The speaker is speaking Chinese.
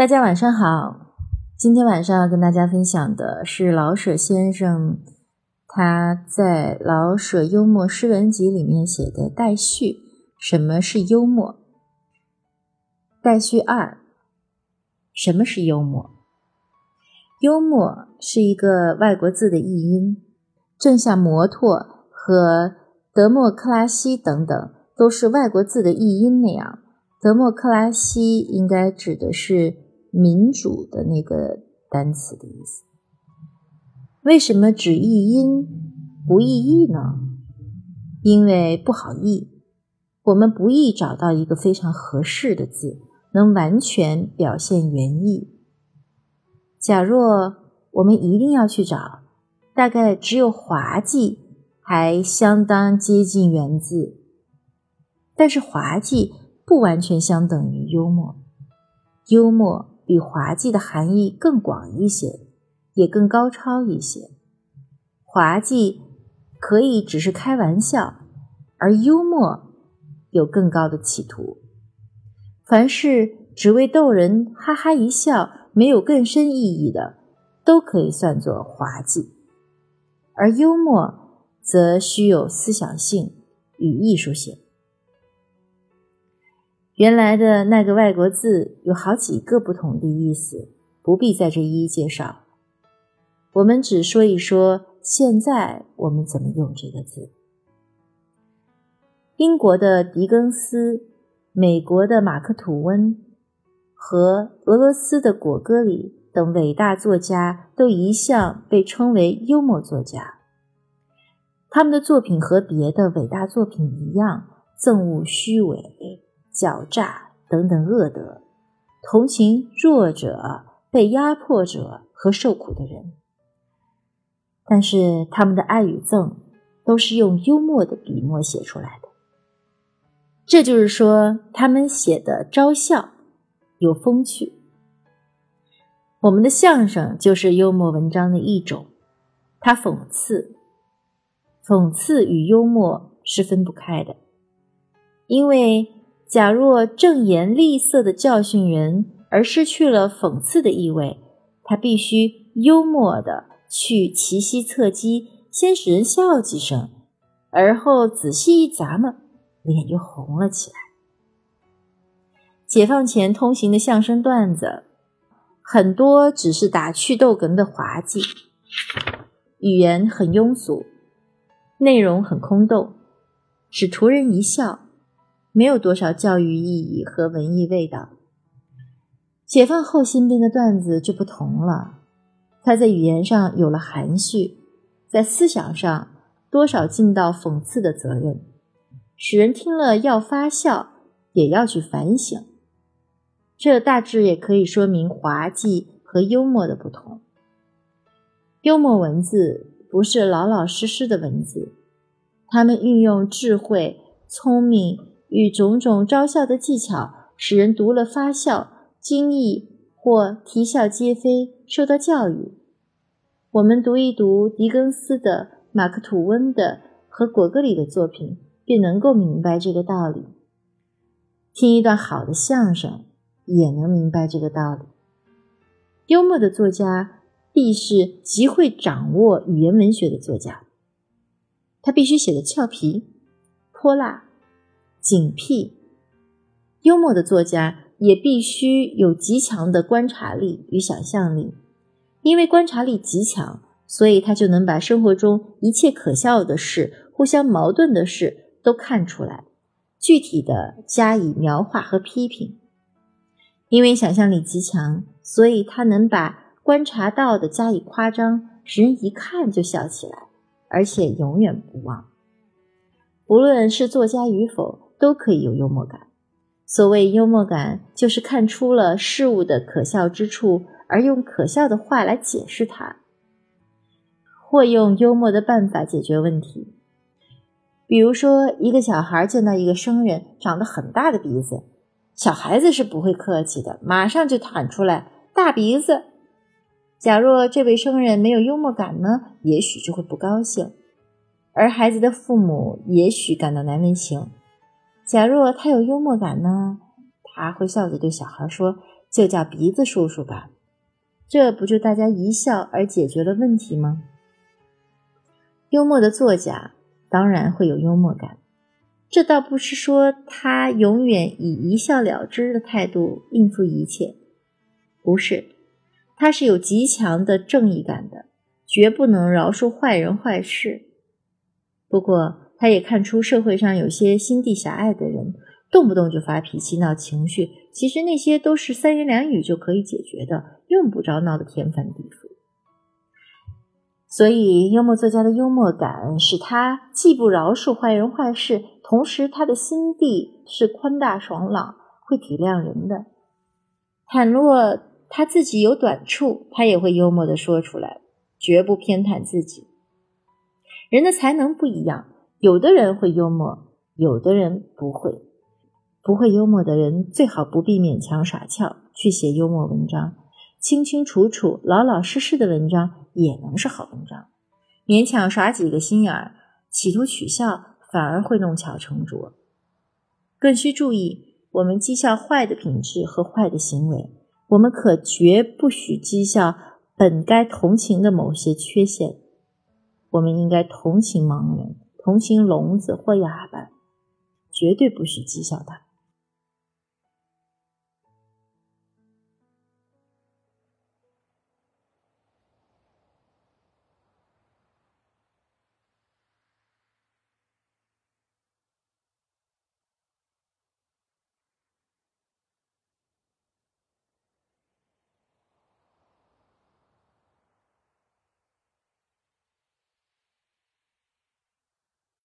大家晚上好，今天晚上要跟大家分享的是老舍先生他在《老舍幽默诗文集》里面写的待序。什么是幽默？待序二。什么是幽默？幽默是一个外国字的译音，正像摩托和德莫克拉西等等都是外国字的译音那样，德莫克拉西应该指的是。民主的那个单词的意思，为什么只译音不译义呢？因为不好译，我们不易找到一个非常合适的字，能完全表现原意。假若我们一定要去找，大概只有滑稽还相当接近原字，但是滑稽不完全相等于幽默，幽默。比滑稽的含义更广一些，也更高超一些。滑稽可以只是开玩笑，而幽默有更高的企图。凡是只为逗人哈哈一笑，没有更深意义的，都可以算作滑稽。而幽默则需有思想性与艺术性。原来的那个外国字有好几个不同的意思，不必在这一一介绍。我们只说一说现在我们怎么用这个字。英国的狄更斯、美国的马克吐温和俄罗斯的果戈里等伟大作家都一向被称为幽默作家。他们的作品和别的伟大作品一样，憎恶虚伪。狡诈等等恶德，同情弱者、被压迫者和受苦的人。但是他们的爱与憎都是用幽默的笔墨写出来的。这就是说，他们写的招笑，有风趣。我们的相声就是幽默文章的一种，它讽刺，讽刺与幽默是分不开的，因为。假若正言厉色的教训人，而失去了讽刺的意味，他必须幽默的去奇袭侧击，先使人笑几声，而后仔细一咂摸，脸就红了起来。解放前通行的相声段子，很多只是打趣逗哏的滑稽，语言很庸俗，内容很空洞，只图人一笑。没有多少教育意义和文艺味道。解放后新编的段子就不同了，它在语言上有了含蓄，在思想上多少尽到讽刺的责任，使人听了要发笑，也要去反省。这大致也可以说明滑稽和幽默的不同。幽默文字不是老老实实的文字，他们运用智慧、聪明。与种种招笑的技巧，使人读了发笑、惊异或啼笑皆非，受到教育。我们读一读狄更斯的、马克吐温的和果戈里的作品，便能够明白这个道理。听一段好的相声，也能明白这个道理。幽默的作家必是极会掌握语言文学的作家，他必须写的俏皮、泼辣。警惕，幽默的作家也必须有极强的观察力与想象力，因为观察力极强，所以他就能把生活中一切可笑的事、互相矛盾的事都看出来，具体的加以描画和批评。因为想象力极强，所以他能把观察到的加以夸张，使人一看就笑起来，而且永远不忘。无论是作家与否。都可以有幽默感。所谓幽默感，就是看出了事物的可笑之处，而用可笑的话来解释它，或用幽默的办法解决问题。比如说，一个小孩见到一个生人长得很大的鼻子，小孩子是不会客气的，马上就喊出来“大鼻子”。假若这位生人没有幽默感呢，也许就会不高兴，而孩子的父母也许感到难为情。假若他有幽默感呢，他会笑着对小孩说：“就叫鼻子叔叔吧，这不就大家一笑而解决了问题吗？幽默的作家当然会有幽默感，这倒不是说他永远以一笑了之的态度应付一切，不是，他是有极强的正义感的，绝不能饶恕坏人坏事。不过，他也看出社会上有些心地狭隘的人，动不动就发脾气、闹情绪，其实那些都是三言两语就可以解决的，用不着闹得天翻地覆。所以，幽默作家的幽默感使他既不饶恕坏人坏事，同时他的心地是宽大爽朗，会体谅人的。倘若他自己有短处，他也会幽默的说出来，绝不偏袒自己。人的才能不一样，有的人会幽默，有的人不会。不会幽默的人，最好不必勉强耍俏去写幽默文章。清清楚楚、老老实实的文章也能是好文章。勉强耍几个心眼儿，企图取笑，反而会弄巧成拙。更需注意，我们讥笑坏的品质和坏的行为，我们可绝不许讥笑本该同情的某些缺陷。我们应该同情盲人，同情聋子或哑巴，绝对不许讥笑他。